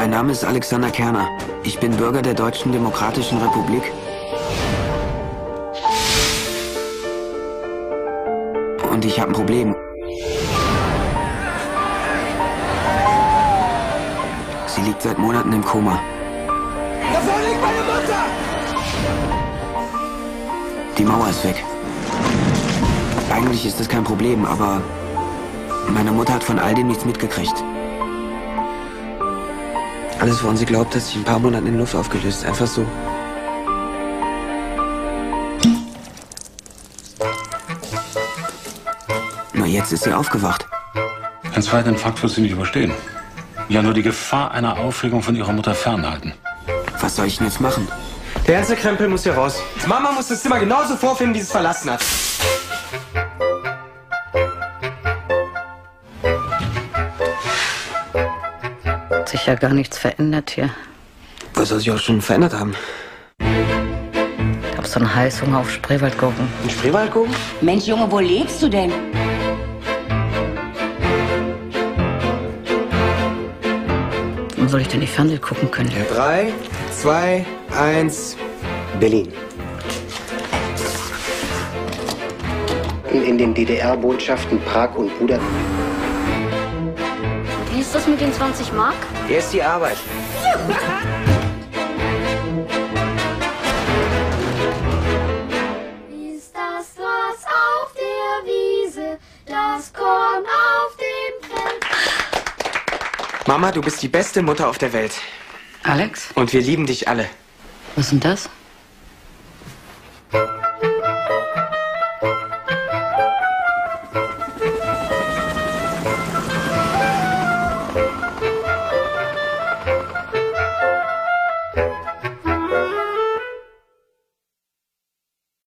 Mein Name ist Alexander Kerner. Ich bin Bürger der Deutschen Demokratischen Republik. Und ich habe ein Problem. Sie liegt seit Monaten im Koma. Da vorne liegt meine Mutter! Die Mauer ist weg. Eigentlich ist das kein Problem, aber meine Mutter hat von all dem nichts mitgekriegt. Alles, woran sie glaubt, hat sich in ein paar Monaten in Luft aufgelöst. Einfach so. Na, jetzt ist sie aufgewacht. Einen zweiten Infarkt wird sie nicht überstehen. Ja, nur die Gefahr einer Aufregung von ihrer Mutter fernhalten. Was soll ich denn jetzt machen? Der ganze Krempel muss hier raus. Mama muss das Zimmer genauso vorfinden, wie sie es verlassen hat. Sich ja gar nichts verändert hier. Was soll sich auch schon verändert haben? Gab so einen Heißhunger auf Spreewaldgurken. Ein Spreewaldgurken? Mensch, Junge, wo lebst du denn? Warum soll ich denn nicht Fernsehen gucken können? Drei, zwei, eins, Berlin. in den DDR-Botschaften Prag und Budapest. Ist das mit den 20 Mark? Hier ist die Arbeit. Ist das Gras auf der Wiese, das Korn auf dem Feld? Mama, du bist die beste Mutter auf der Welt. Alex, Und wir lieben dich alle. was ist denn das?